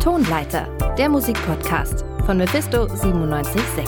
Tonleiter, der Musikpodcast von Mephisto 976.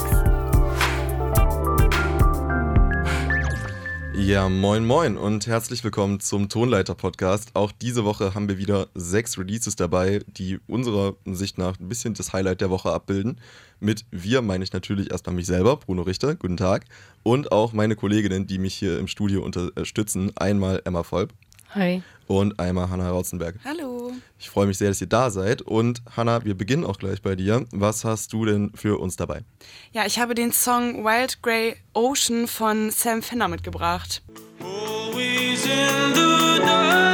Ja, moin moin und herzlich willkommen zum Tonleiter-Podcast. Auch diese Woche haben wir wieder sechs Releases dabei, die unserer Sicht nach ein bisschen das Highlight der Woche abbilden. Mit wir meine ich natürlich erstmal mich selber, Bruno Richter, guten Tag. Und auch meine Kolleginnen, die mich hier im Studio unterstützen. Einmal Emma Volp. Hi. Und einmal Hanna Rautzenberg. Hallo. Ich freue mich sehr, dass ihr da seid. Und Hanna, wir beginnen auch gleich bei dir. Was hast du denn für uns dabei? Ja, ich habe den Song Wild Grey Ocean von Sam Fenner mitgebracht. Always in the dark.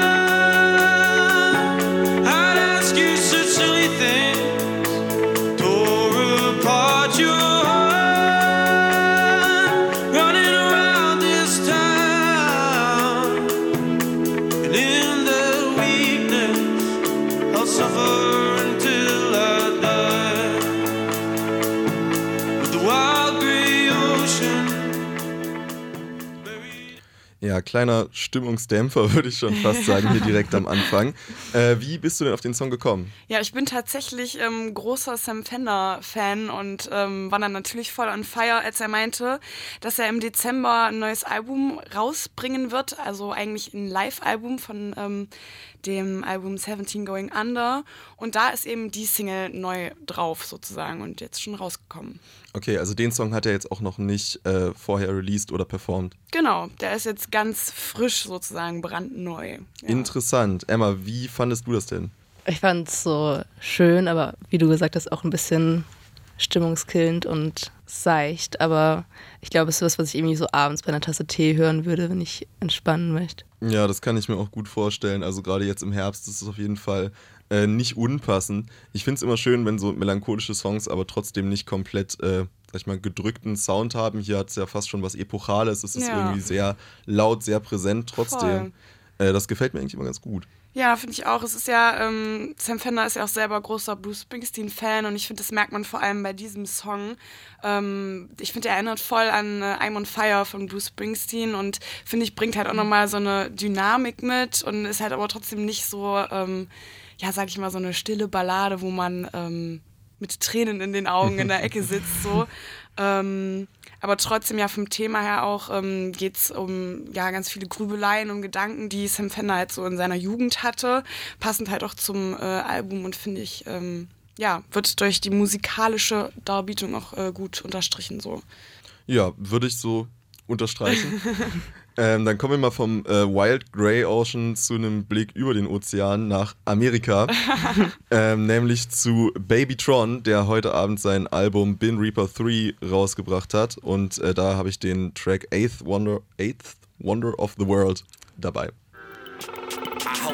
Kleiner Stimmungsdämpfer, würde ich schon fast sagen, hier direkt am Anfang. Äh, wie bist du denn auf den Song gekommen? Ja, ich bin tatsächlich ähm, großer Sam Fender-Fan und ähm, war dann natürlich voll on fire, als er meinte, dass er im Dezember ein neues Album rausbringen wird. Also eigentlich ein Live-Album von ähm, dem Album 17 Going Under. Und da ist eben die Single neu drauf sozusagen und jetzt schon rausgekommen. Okay, also den Song hat er jetzt auch noch nicht äh, vorher released oder performt. Genau, der ist jetzt ganz frisch sozusagen, brandneu. Ja. Interessant. Emma, wie fandest du das denn? Ich fand es so schön, aber wie du gesagt hast, auch ein bisschen stimmungskillend und seicht. Aber ich glaube, es ist was, was ich irgendwie so abends bei einer Tasse Tee hören würde, wenn ich entspannen möchte. Ja, das kann ich mir auch gut vorstellen. Also gerade jetzt im Herbst ist es auf jeden Fall äh, nicht unpassend. Ich finde es immer schön, wenn so melancholische Songs aber trotzdem nicht komplett, äh, sag ich mal, gedrückten Sound haben. Hier hat es ja fast schon was Epochales. Es ist Ja. irgendwie sehr laut, sehr präsent trotzdem. Äh, das gefällt mir eigentlich immer ganz gut. Ja, finde ich auch. Es ist ja, ähm, Sam Fender ist ja auch selber großer Bruce Springsteen-Fan und ich finde, das merkt man vor allem bei diesem Song. Ähm, ich finde, er erinnert voll an äh, I'm on Fire von Bruce Springsteen und finde ich, bringt halt auch nochmal so eine Dynamik mit und ist halt aber trotzdem nicht so, ähm, ja, sag ich mal, so eine stille Ballade, wo man ähm, mit Tränen in den Augen in der Ecke sitzt, so. Ähm, aber trotzdem ja vom Thema her auch ähm, geht es um ja ganz viele Grübeleien und Gedanken, die Sam Fender halt so in seiner Jugend hatte, passend halt auch zum äh, Album und finde ich ähm, ja wird durch die musikalische Darbietung auch äh, gut unterstrichen so. Ja, würde ich so unterstreichen. ähm, dann kommen wir mal vom äh, Wild Grey Ocean zu einem Blick über den Ozean nach Amerika. ähm, nämlich zu Babytron, der heute Abend sein Album Bin Reaper 3 rausgebracht hat. Und äh, da habe ich den Track Eighth Wonder, Eighth Wonder of the World dabei.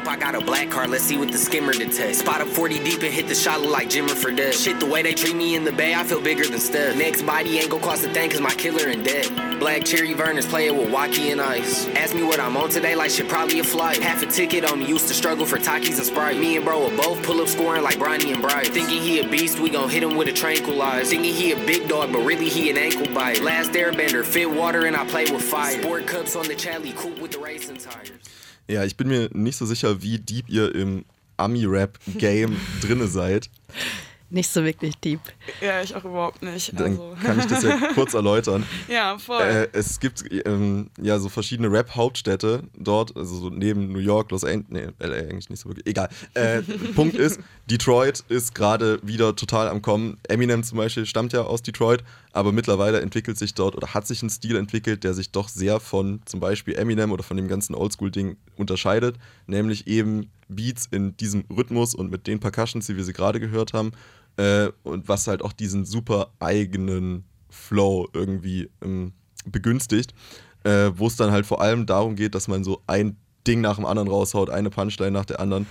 I I got a black card, let's see what the skimmer detects. Spot up 40 deep and hit the shot like Jimmer for death. Shit, the way they treat me in the bay, I feel bigger than Steph. Next body ain't gon' cost a thing cause my killer in debt. Black cherry Verners playing with Wacky and ice. Ask me what I'm on today, like shit, probably a flight. Half a ticket on me, used to struggle for Takis and Sprite. Me and bro will both pull up scoring like Bronny and Bright. Thinking he a beast, we gon' hit him with a tranquilize. Thinking he a big dog, but really he an ankle bite. Last airbender, fit water and I play with fire. Sport cups on the Charlie, coupe with the racing tires. Ja, ich bin mir nicht so sicher, wie deep ihr im Ami-Rap-Game drinne seid. Nicht so wirklich deep. Ja, ich auch überhaupt nicht. Dann Also. kann ich das ja kurz erläutern. ja, voll. Äh, es gibt ähm, ja so verschiedene Rap-Hauptstädte dort, also so neben New York, Los Angeles, nee, LA eigentlich nicht so wirklich, egal. Äh, Punkt ist, Detroit ist gerade wieder total am Kommen. Eminem zum Beispiel stammt ja aus Detroit, aber mittlerweile entwickelt sich dort oder hat sich ein Stil entwickelt, der sich doch sehr von zum Beispiel Eminem oder von dem ganzen Oldschool-Ding unterscheidet, nämlich eben Beats in diesem Rhythmus und mit den Percussions, wie wir sie gerade gehört haben, äh, und was halt auch diesen super eigenen Flow irgendwie ähm, begünstigt, äh, wo es dann halt vor allem darum geht, dass man so ein Ding nach dem anderen raushaut, eine Punchline nach der anderen.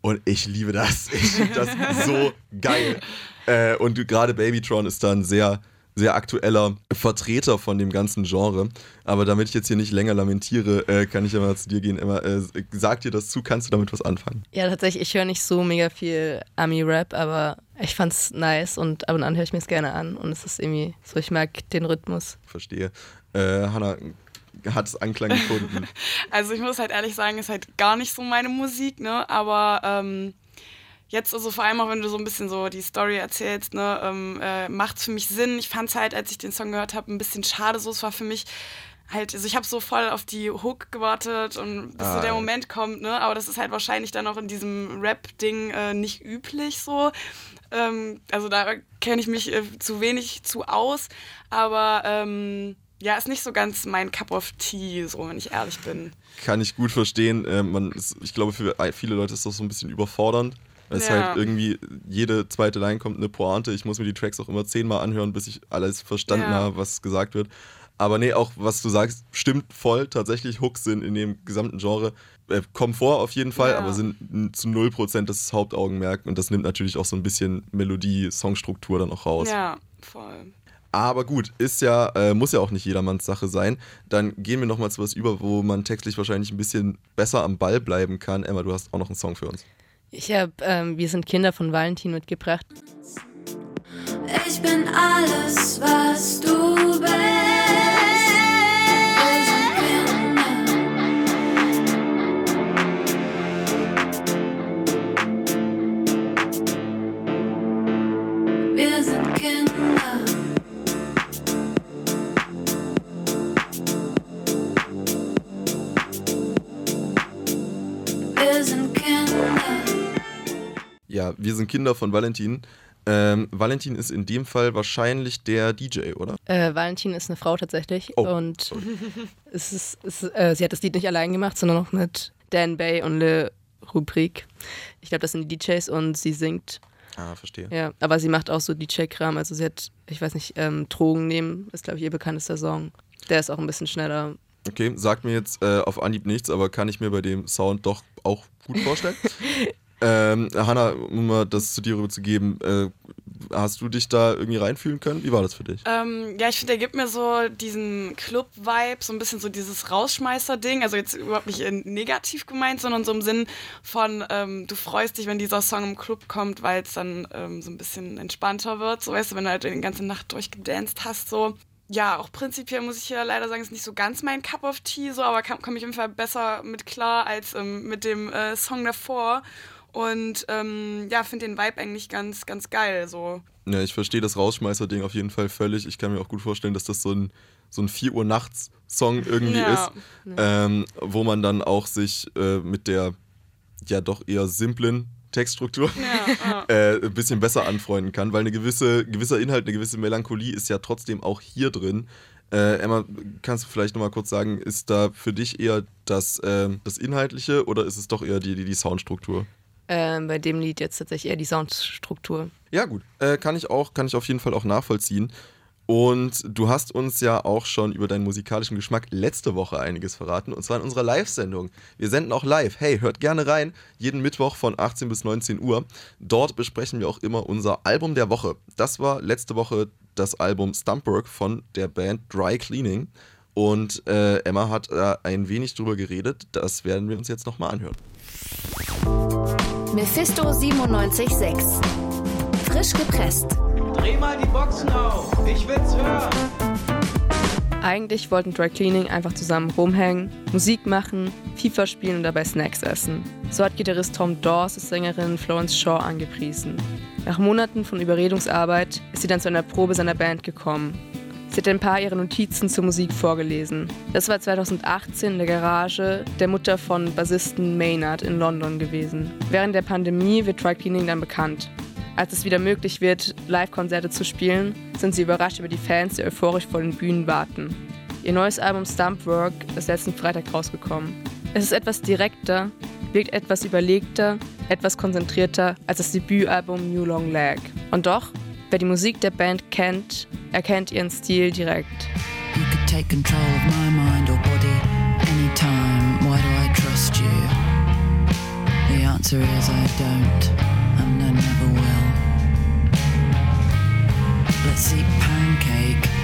Und ich liebe das. Ich finde das so geil. Äh, und gerade Babytron ist dann sehr, sehr aktueller Vertreter von dem ganzen Genre. Aber damit ich jetzt hier nicht länger lamentiere, äh, kann ich ja mal zu dir gehen. Emma, äh, sag dir das zu, kannst du damit was anfangen? Ja, tatsächlich, ich höre nicht so mega viel Ami-Rap, aber ich fand's nice und ab und an höre ich mir es gerne an und es ist irgendwie so, ich mag den Rhythmus. Verstehe. Äh, Hanna, hat es Anklang gefunden? Also ich muss halt ehrlich sagen, ist halt gar nicht so meine Musik, ne? Aber ähm, jetzt, also vor allem auch wenn du so ein bisschen so die Story erzählst, ne, ähm, äh, macht es für mich Sinn. Ich fand es halt, als ich den Song gehört habe, ein bisschen schade. So, es war für mich halt, also ich habe so voll auf die Hook gewartet und bis Ah, so der ja. Moment kommt, ne? Aber das ist halt wahrscheinlich dann auch in diesem Rap-Ding äh, nicht üblich so. Ähm, also da kenne ich mich äh, zu wenig zu aus, aber ähm, ja, ist nicht so ganz mein Cup of Tea, so wenn ich ehrlich bin. Kann ich gut verstehen. Äh, man ist, ich glaube, für viele Leute ist das so ein bisschen überfordernd. Weil es Ja. halt irgendwie jede zweite Line kommt eine Pointe. Ich muss mir die Tracks auch immer zehnmal anhören, bis ich alles verstanden Ja. habe, was gesagt wird. Aber nee, auch was du sagst, stimmt voll. Tatsächlich Hooks sind in dem gesamten Genre, äh, kommen vor auf jeden Fall, Ja. aber sind zu 0% das Hauptaugenmerk. Und das nimmt natürlich auch so ein bisschen Melodie, Songstruktur dann auch raus. Ja, voll. Aber gut, ist ja, äh, muss ja auch nicht jedermanns Sache sein. Dann gehen wir nochmal zu was über, wo man textlich wahrscheinlich ein bisschen besser am Ball bleiben kann. Emma, du hast auch noch einen Song für uns. Ich habe ähm, Wir sind Kinder von Valentin mitgebracht. Ich bin alles, was du bist. Ja, wir sind Kinder von Valentin. Ähm, Valentin ist in dem Fall wahrscheinlich der DJ, oder? Äh, Valentin ist eine Frau tatsächlich Oh, und es ist, es, ist- äh, sie hat das Lied nicht allein gemacht, sondern auch mit Dan Bay und Le Rubrik. Ich glaube, das sind die DJs und sie singt. Ah, verstehe. Ja, aber sie macht auch so DJ-Kram. Also sie hat, ich weiß nicht, ähm, Drogen nehmen ist, glaube ich, ihr bekanntester Song. Der ist auch ein bisschen schneller. Okay, sagt mir jetzt äh, auf Anhieb nichts, aber kann ich mir bei dem Sound doch auch gut vorstellen. ähm, Hanna, um mal das zu dir rüberzugeben, äh, hast du dich da irgendwie reinfühlen können? Wie war das für dich? Ähm, ja, ich finde, der gibt mir so diesen Club-Vibe, so ein bisschen so dieses Rausschmeißer-Ding. Also jetzt überhaupt nicht in negativ gemeint, sondern so im Sinn von, ähm, du freust dich, wenn dieser Song im Club kommt, weil es dann ähm, so ein bisschen entspannter wird. So weißt du, wenn du halt die ganze Nacht durchgedanced hast, so. Ja, auch prinzipiell muss ich hier leider sagen, ist nicht so ganz mein Cup of Tea, so, aber komme komm ich auf jeden Fall besser mit klar als ähm, mit dem äh, Song davor. Und ähm, ja, finde den Vibe eigentlich ganz, ganz geil. So. Ja, ich verstehe das Rausschmeißer-Ding auf jeden Fall völlig. Ich kann mir auch gut vorstellen, dass das so ein, so ein 4 Uhr nachts Song irgendwie Ja. ist, ähm, wo man dann auch sich äh, mit der ja doch eher simplen Textstruktur Ja, äh, ein bisschen besser anfreunden kann, weil eine gewisse, gewisser Inhalt, eine gewisse Melancholie ist ja trotzdem auch hier drin. Äh, Emma, kannst du vielleicht nochmal kurz sagen, ist da für dich eher das, ähm, das Inhaltliche oder ist es doch eher die, die, die Soundstruktur? Ähm, bei dem Lied jetzt tatsächlich eher die Soundstruktur. Ja, gut. Äh, kann ich auch, kann ich auf jeden Fall auch nachvollziehen. Und du hast uns ja auch schon über deinen musikalischen Geschmack letzte Woche einiges verraten, und zwar in unserer Live-Sendung. Wir senden auch live. Hey, hört gerne rein, jeden Mittwoch von 18 bis 19 Uhr. Dort besprechen wir auch immer unser Album der Woche. Das war letzte Woche das Album Stumpwork von der Band Dry Cleaning. Und äh, Emma hat da ein wenig drüber geredet. Das werden wir uns jetzt nochmal anhören. Mephisto 97.6. Frisch gepresst. Dreh mal die Boxen auf, ich will's hören. Eigentlich wollten Dry Cleaning einfach zusammen rumhängen, Musik machen, FIFA spielen und dabei Snacks essen. So hat Gitarrist Tom Dawes die Sängerin Florence Shaw angepriesen. Nach Monaten von Überredungsarbeit ist sie dann zu einer Probe seiner Band gekommen. Sie hat ein paar ihrer Notizen zur Musik vorgelesen. Das war 2018 in der Garage der Mutter von Bassisten Maynard in London gewesen. Während der Pandemie wird Dry Cleaning dann bekannt. Als es wieder möglich wird, Live-Konzerte zu spielen, sind sie überrascht über die Fans, die euphorisch vor den Bühnen warten. Ihr neues Album Stumpwork ist letzten Freitag rausgekommen. Es ist etwas direkter, wirkt etwas überlegter, etwas konzentrierter als das Debütalbum New Long Lag. Und doch, wer die Musik der Band kennt, erkennt ihren Stil direkt. You could take control of my mind or body anytime. Why do I trust you? The answer is I don't, and I never will. Let's eat pancake.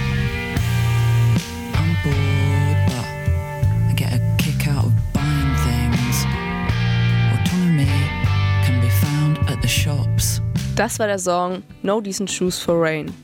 Das war der Song No Decent Shoes for Rain.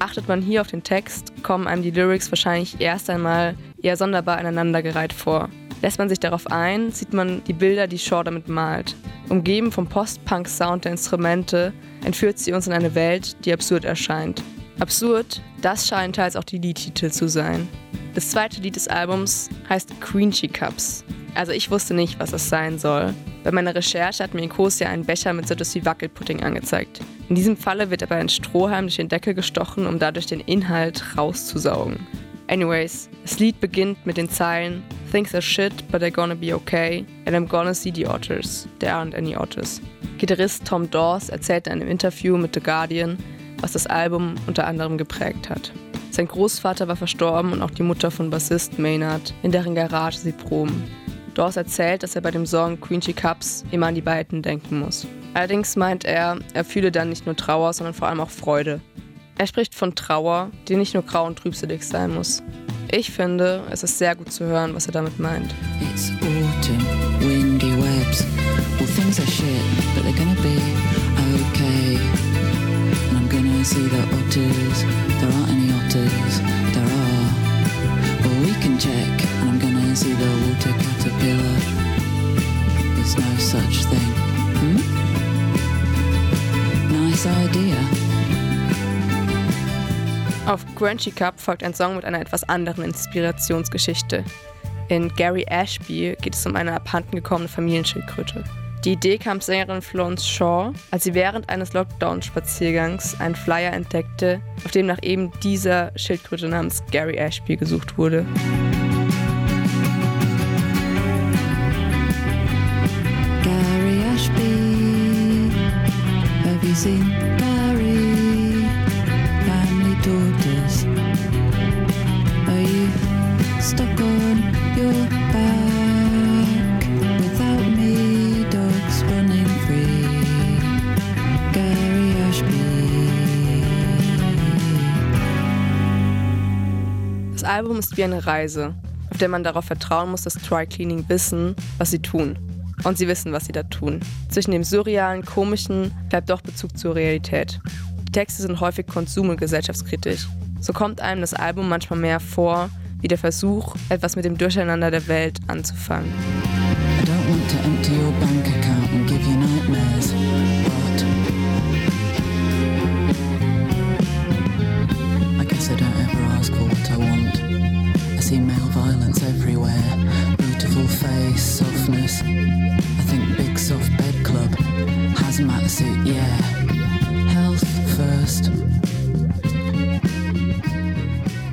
Achtet man hier auf den Text, kommen einem die Lyrics wahrscheinlich erst einmal eher sonderbar aneinandergereiht vor. Lässt man sich darauf ein, sieht man die Bilder, die Shaw damit malt. Umgeben vom Post-Punk-Sound der Instrumente entführt sie uns in eine Welt, die absurd erscheint. Absurd, das scheinen teils auch die Liedtitel zu sein. Das zweite Lied des Albums heißt Quenchy Cups. Also ich wusste nicht, was das sein soll. Bei meiner Recherche hat mir Nicosia einen Becher mit so etwas wie Wackelpudding angezeigt. In diesem Falle wird aber ein Strohhalm durch den Deckel gestochen, um dadurch den Inhalt rauszusaugen. Anyways, das Lied beginnt mit den Zeilen Things are shit, but they're gonna be okay and I'm gonna see the otters. There aren't any otters. Gitarrist Tom Dawes erzählt in einem Interview mit The Guardian, was das Album unter anderem geprägt hat. Sein Großvater war verstorben und auch die Mutter von Bassist Maynard, in deren Garage sie proben. Dawes erzählt, dass er bei dem Song Quenchy Cups immer an die beiden denken muss. Allerdings meint er, er fühle dann nicht nur Trauer, sondern vor allem auch Freude. Er spricht von Trauer, die nicht nur grau und trübselig sein muss. Ich finde, es ist sehr gut zu hören, was er damit meint. It's autumn, windy webs. Well, things are shit, but they're gonna be okay. And I'm gonna see the otters. There otters. There are. Well, we can check. And I'm gonna see the water caterpillar. There's no such thing. Hmm? Nice idea. Auf Crunchy Cup folgt ein Song mit einer etwas anderen Inspirationsgeschichte. In Gary Ashby geht es um eine abhanden gekommene Familienschildkröte. Die Idee kam Sängerin Florence Shaw, als sie während eines Lockdown-Spaziergangs einen Flyer entdeckte, auf dem nach eben dieser Schildkröte namens Gary Ashby gesucht wurde. Gary Ashby. Have you seen Gary? Family daughters. Are you stuck on Album ist wie eine Reise, auf der man darauf vertrauen muss, dass Dry Cleaning wissen, was sie tun. Und sie wissen, was sie da tun. Zwischen dem surrealen, komischen bleibt doch Bezug zur Realität. Die Texte sind häufig konsum- und gesellschaftskritisch. So kommt einem das Album manchmal mehr vor, wie der Versuch, etwas mit dem Durcheinander der Welt anzufangen. See male violence everywhere, beautiful face, softness. I think big soft bed club, hazmat suit, yeah. Health first.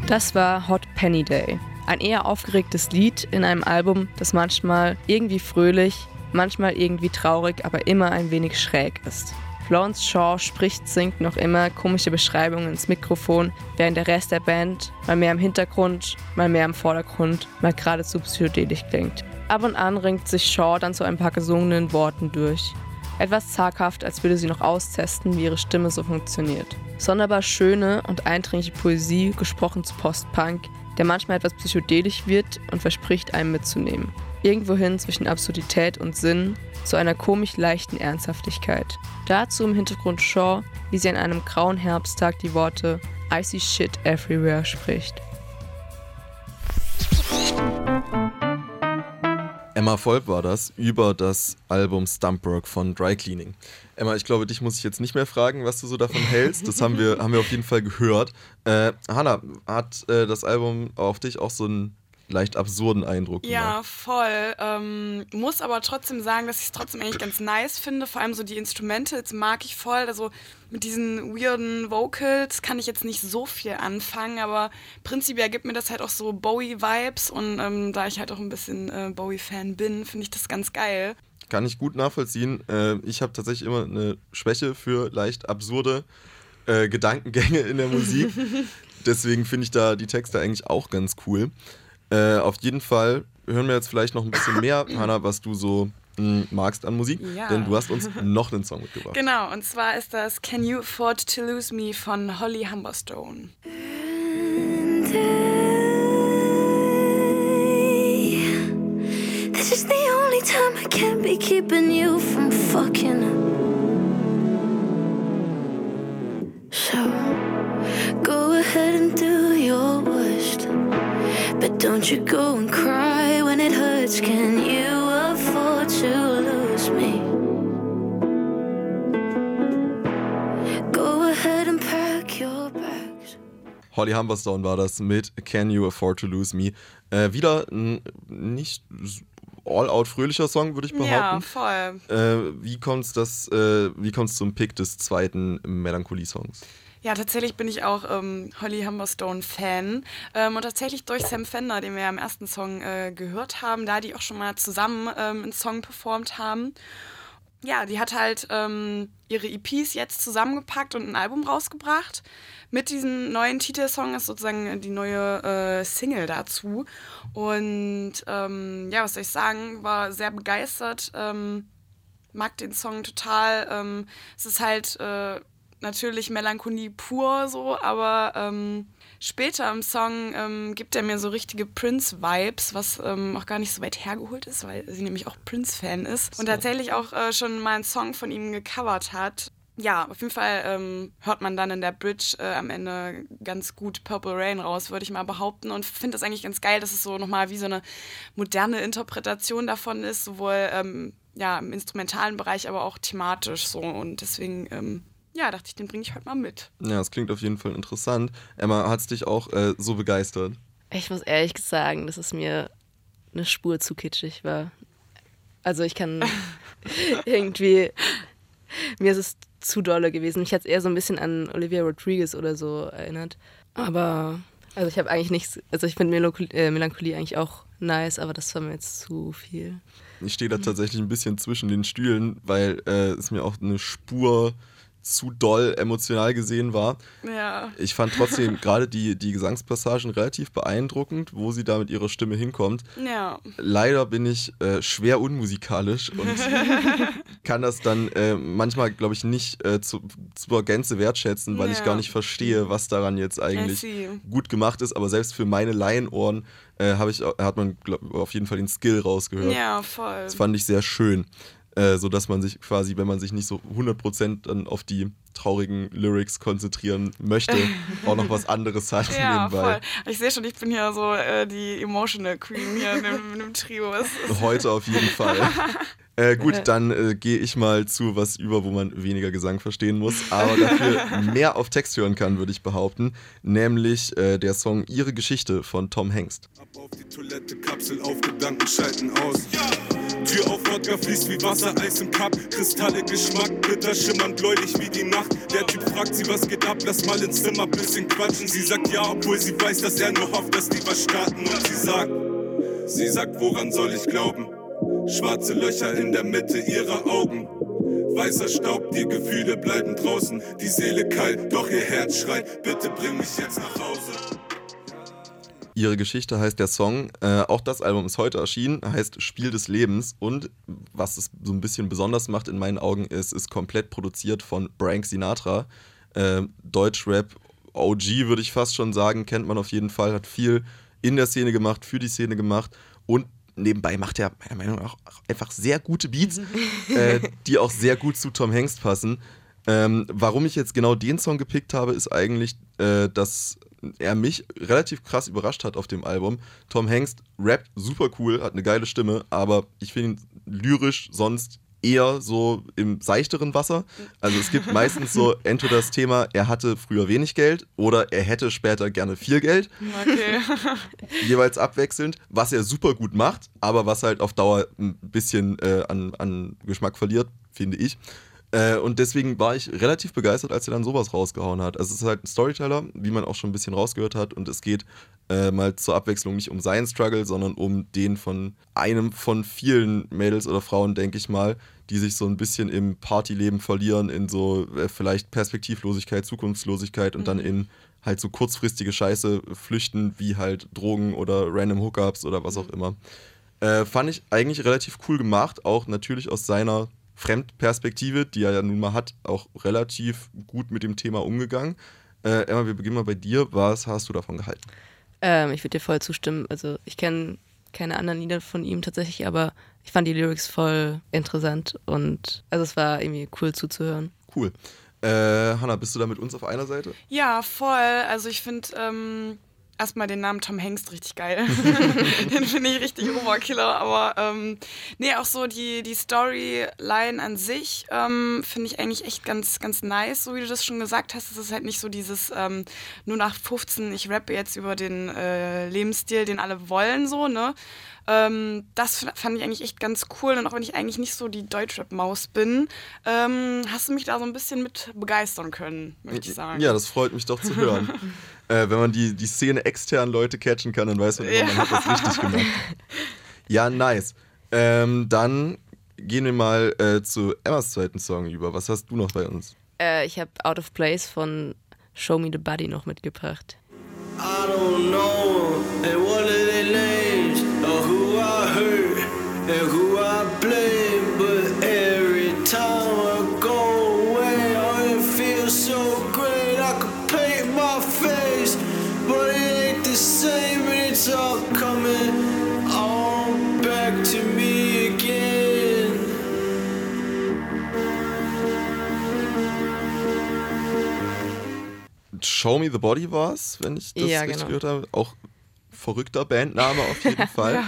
Das war Hot Penny Day. Ein eher aufgeregtes Lied in einem Album, das manchmal irgendwie fröhlich, manchmal irgendwie traurig, aber immer ein wenig schräg ist. Florence Shaw spricht, singt noch immer komische Beschreibungen ins Mikrofon, während der Rest der Band mal mehr im Hintergrund, mal mehr im Vordergrund, mal geradezu psychedelisch klingt. Ab und an ringt sich Shaw dann zu ein paar gesungenen Worten durch. Etwas zaghaft, als würde sie noch austesten, wie ihre Stimme so funktioniert. Sonderbar schöne und eindringliche Poesie, gesprochen zu Post-Punk, der manchmal etwas psychedelisch wird und verspricht, einem mitzunehmen. Irgendwohin zwischen Absurdität und Sinn, zu einer komisch leichten Ernsthaftigkeit. Dazu im Hintergrund Shaw, wie sie an einem grauen Herbsttag die Worte I see shit everywhere spricht. Emma Volk war das über das Album Stumpwork von Dry Cleaning. Emma, ich glaube, dich muss ich jetzt nicht mehr fragen, was du so davon hältst. Das haben wir, haben wir auf jeden Fall gehört. Äh, Hanna, hat äh, das Album auf dich auch so einen leicht absurden Eindruck gemacht? Ja, voll. Ähm, muss aber trotzdem sagen, dass ich es trotzdem eigentlich ganz nice finde. Vor allem so die Instrumentals mag ich voll. Also mit diesen weirden Vocals kann ich jetzt nicht so viel anfangen, aber prinzipiell gibt mir das halt auch so Bowie-Vibes und ähm, da ich halt auch ein bisschen äh, Bowie-Fan bin, finde ich das ganz geil. Kann ich gut nachvollziehen. Äh, ich habe tatsächlich immer eine Schwäche für leicht absurde äh, Gedankengänge in der Musik. Deswegen finde ich da die Texte eigentlich auch ganz cool. Äh, auf jeden Fall hören wir jetzt vielleicht noch ein bisschen mehr, Hanna, was du so mh, magst an Musik. Ja. Denn du hast uns noch einen Song mitgebracht. Genau, und zwar ist das Can You Afford to Lose Me von Holly Humberstone. This is the only time I can't be keeping you from fucking. Don't you go and cry when it hurts. Can you afford to lose me? Go ahead and pack your bags. Holly Humberstone war das mit Can You Afford to Lose Me. Äh, wieder ein nicht all-out fröhlicher Song, würde ich behaupten. Ja, voll. Äh, wie kommt es äh, zum Pick des zweiten Melancholie-Songs? Ja, tatsächlich bin ich auch ähm, Holly Humberstone-Fan. Ähm, und tatsächlich durch Sam Fender, den wir ja im ersten Song äh, gehört haben, da die auch schon mal zusammen ähm, einen Song performt haben. Ja, die hat halt ähm, ihre EPs jetzt zusammengepackt und ein Album rausgebracht. Mit diesem neuen Titelsong ist sozusagen die neue äh, Single dazu. Und ähm, ja, was soll ich sagen, war sehr begeistert. Ähm, mag den Song total. Ähm, es ist halt äh, natürlich Melancholie pur so, aber ähm, später im Song ähm, gibt er mir so richtige Prince-Vibes, was ähm, auch gar nicht so weit hergeholt ist, weil sie nämlich auch Prince-Fan ist und tatsächlich auch äh, schon mal einen Song von ihm gecovert hat. Ja, auf jeden Fall ähm, hört man dann in der Bridge äh, am Ende ganz gut Purple Rain raus, würde ich mal behaupten. Und finde das eigentlich ganz geil, dass es so nochmal wie so eine moderne Interpretation davon ist, sowohl ähm, ja, im instrumentalen Bereich, aber auch thematisch so. Und deswegen, ähm, ja, dachte ich, den bringe ich heute mal mit. Ja, das klingt auf jeden Fall interessant. Emma, hat es dich auch äh, so begeistert? Ich muss ehrlich sagen, dass es mir eine Spur zu kitschig war. Also ich kann irgendwie, mir ist es zu dolle gewesen. Mich hat es eher so ein bisschen an Olivia Rodriguez oder so erinnert. Aber, also ich habe eigentlich nichts, also ich finde Melancholie, äh, Melancholie eigentlich auch nice, aber das war mir jetzt zu viel. Ich stehe da tatsächlich ein bisschen zwischen den Stühlen, weil äh, es mir auch eine Spur zu doll emotional gesehen war. Ja. Ich fand trotzdem gerade die, die Gesangspassagen relativ beeindruckend, wo sie da mit ihrer Stimme hinkommt. Ja. Leider bin ich äh, schwer unmusikalisch und kann das dann äh, manchmal, glaube ich, nicht äh, zu, zur Gänze wertschätzen, weil ich Ja. gar nicht verstehe, was daran jetzt eigentlich gut gemacht ist. Aber selbst für meine Laienohren äh, ich, hat man glaub, auf jeden Fall den Skill rausgehört. Ja, voll. Das fand ich sehr schön. Äh, so dass man sich quasi, wenn man sich nicht so 100% dann auf die traurigen Lyrics konzentrieren möchte, auch noch was anderes hat Ja, nebenbei. voll. Ich sehe schon, ich bin hier so äh, die Emotional Queen hier in dem, in dem Trio. Heute auf jeden Fall. Äh, gut, dann äh, gehe ich mal zu was über, wo man weniger Gesang verstehen muss, aber dafür mehr auf Text hören kann, würde ich behaupten. Nämlich äh, der Song Ihre Geschichte von Tom Hengst. Ab auf die Toilette, Kapsel auf, Gedanken schalten aus. Tür auf, Wodka fließt wie Wasser, Eis im Cup. Kristalle, Geschmack, bitter, schimmernd, bläulich wie die Nacht. Der Typ fragt sie, was geht ab, lass mal ins Zimmer, bisschen quatschen. Sie sagt ja, obwohl sie weiß, dass er nur hofft, dass die was starten. Und sie sagt, sie sagt, woran soll ich glauben? Schwarze Löcher in der Mitte ihrer Augen. Weißer Staub, die Gefühle bleiben draußen. Die Seele kalt, doch ihr Herz schreit, bitte bring mich jetzt nach Hause. Ihre Geschichte heißt der Song. Äh, auch das Album ist heute erschienen, heißt Spiel des Lebens. Und was es so ein bisschen besonders macht in meinen Augen, ist, ist komplett produziert von Frank Sinatra. Äh, Deutschrap OG würde ich fast schon sagen, kennt man auf jeden Fall, hat viel in der Szene gemacht, für die Szene gemacht und nebenbei macht er meiner Meinung nach auch einfach sehr gute Beats, äh, die auch sehr gut zu Tom Hengst passen. Ähm, warum ich jetzt genau den Song gepickt habe, ist eigentlich, äh, dass er mich relativ krass überrascht hat auf dem Album. Tom Hengst rappt super cool, hat eine geile Stimme, aber ich finde ihn lyrisch sonst eher so im seichteren Wasser. Also es gibt meistens so entweder das Thema, er hatte früher wenig Geld oder er hätte später gerne viel Geld Okay. jeweils abwechselnd, was er super gut macht, aber was halt auf Dauer ein bisschen äh, an, an Geschmack verliert, finde ich. Äh, und deswegen war ich relativ begeistert, als er dann sowas rausgehauen hat. Also es ist halt ein Storyteller, wie man auch schon ein bisschen rausgehört hat, und es geht äh, mal zur Abwechslung nicht um seinen Struggle, sondern um den von einem von vielen Mädels oder Frauen, denke ich mal, die sich so ein bisschen im Partyleben verlieren, in so äh, vielleicht Perspektivlosigkeit, Zukunftslosigkeit und dann in halt so kurzfristige Scheiße flüchten, wie halt Drogen oder random Hookups oder was auch immer. Äh, fand ich eigentlich relativ cool gemacht, auch natürlich aus seiner Fremdperspektive, die er ja nun mal hat, auch relativ gut mit dem Thema umgegangen. Äh, Emma, wir beginnen mal bei dir. Was hast du davon gehalten? Ähm, ich würde dir voll zustimmen. Also ich kenne keine anderen Lieder von ihm tatsächlich, aber ich fand die Lyrics voll interessant und also es war irgendwie cool zuzuhören. Cool. Äh, Hanna, bist du da mit uns auf einer Seite? Ja, voll. Also ich finde, ähm, erstmal den Namen Tom Hanks richtig geil. den finde ich richtig Oberkiller. Aber ähm, nee, auch so die, die Storyline an sich ähm, finde ich eigentlich echt ganz, ganz nice, so wie du das schon gesagt hast. Es ist halt nicht so dieses ähm, nur nach 15, ich rappe jetzt über den äh, Lebensstil, den alle wollen, so, ne? Ähm, das fand ich eigentlich echt ganz cool. Und auch wenn ich eigentlich nicht so die Deutschrap-Maus bin, ähm, hast du mich da so ein bisschen mit begeistern können, möchte ich sagen. Ja, das freut mich doch zu hören. äh, wenn man die, die Szene extern Leute catchen kann, dann weiß man immer, ja. man hat das richtig gemacht. Ja, nice. Ähm, dann gehen wir mal äh, zu Emmas zweiten Song über. Was hast du noch bei uns? Äh, ich habe Out of Place von Show Me the Body noch mitgebracht. I don't know, and what are their names, or who I hurt, and who Show Me the Body war es, wenn ich das Ja, richtig genau. gehört habe. Auch verrückter Bandname auf jeden Fall.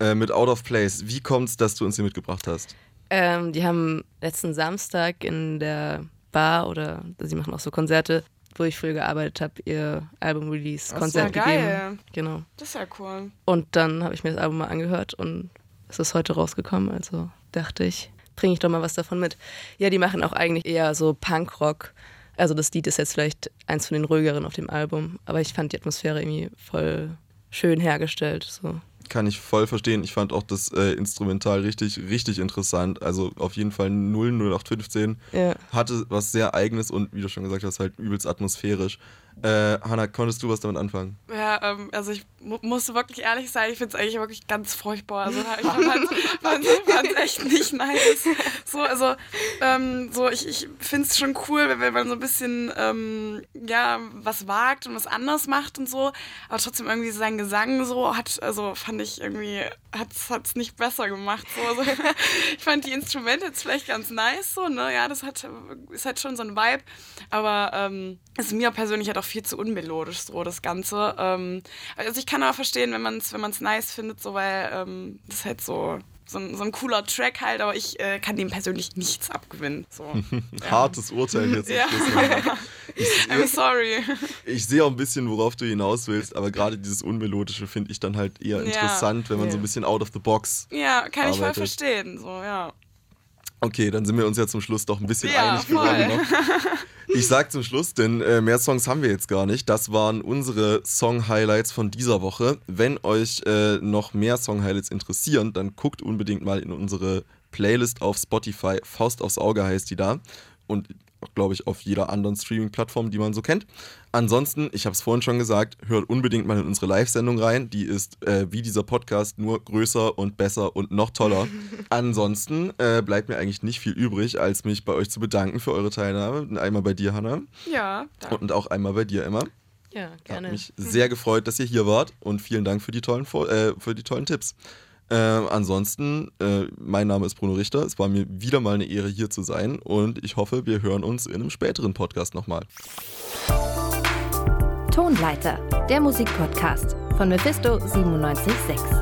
Äh, mit Out of Place. Wie kommt es, dass du uns hier mitgebracht hast? Ähm, die haben letzten Samstag in der Bar oder sie machen auch so Konzerte, wo ich früher gearbeitet habe, ihr Album-Release-Konzert ja gegeben. geil. Genau. Das ist ja cool. Und dann habe ich mir das Album mal angehört und es ist heute rausgekommen. Also dachte ich, bringe ich doch mal was davon mit. Ja, die machen auch eigentlich eher so Punkrock. Also das Lied ist jetzt vielleicht eins von den ruhigeren auf dem Album, aber ich fand die Atmosphäre irgendwie voll schön hergestellt. So. Kann ich voll verstehen. Ich fand auch das äh, Instrumental richtig, richtig interessant. Also auf jeden Fall 00815 Ja. hatte was sehr eigenes und wie du schon gesagt hast, halt übelst atmosphärisch. Äh, Hanna, konntest du was damit anfangen? Ja, ähm, also ich mu musste wirklich ehrlich sein, ich finde es eigentlich wirklich ganz furchtbar. Also ich fand es echt nicht nice. So, also, ähm, so ich, ich finde es schon cool, wenn, wenn man so ein bisschen ähm, ja, was wagt und was anders macht und so. Aber trotzdem irgendwie sein Gesang so hat, also fand ich irgendwie, hat es nicht besser gemacht. So. Also, ich fand die Instrumente jetzt vielleicht ganz nice, so, ne? Ja, das hat, ist halt schon so ein Vibe. Aber ähm, ist mir persönlich halt auch viel zu unmelodisch, so das Ganze. Ähm, also ich kann aber verstehen, wenn man es wenn man's nice findet, so weil ähm, das halt so, so, ein, so ein cooler Track halt, aber ich äh, kann dem persönlich nichts abgewinnen. So. Hartes Urteil jetzt. Ja. Ich, I'm sorry. ich sehe auch ein bisschen, worauf du hinaus willst, aber gerade dieses Unmelodische finde ich dann halt eher interessant, wenn man so ein bisschen out of the box. Ja, kann ich voll arbeitet. verstehen. So, ja. Okay, dann sind wir uns ja zum Schluss doch ein bisschen Ja, einig geworden. Ich sag zum Schluss, denn äh, mehr Songs haben wir jetzt gar nicht. Das waren unsere Song-Highlights von dieser Woche. Wenn euch äh, noch mehr Song-Highlights interessieren, dann guckt unbedingt mal in unsere Playlist auf Spotify. Faust aufs Auge heißt die da. Und glaube ich, auf jeder anderen Streaming-Plattform, die man so kennt. Ansonsten, ich habe es vorhin schon gesagt, hört unbedingt mal in unsere Live-Sendung rein. Die ist äh, wie dieser Podcast nur größer und besser und noch toller. Ansonsten äh, bleibt mir eigentlich nicht viel übrig, als mich bei euch zu bedanken für eure Teilnahme. Einmal bei dir, Hanna, Ja, danke. und auch einmal bei dir, Emma. Ja, Hat gerne. mich sehr gefreut, dass ihr hier wart und vielen Dank für die tollen, äh, für die tollen Tipps. Äh, ansonsten, äh, mein Name ist Bruno Richter. Es war mir wieder mal eine Ehre, hier zu sein und ich hoffe, wir hören uns in einem späteren Podcast nochmal. Tonleiter, der Musikpodcast von Mephisto 976.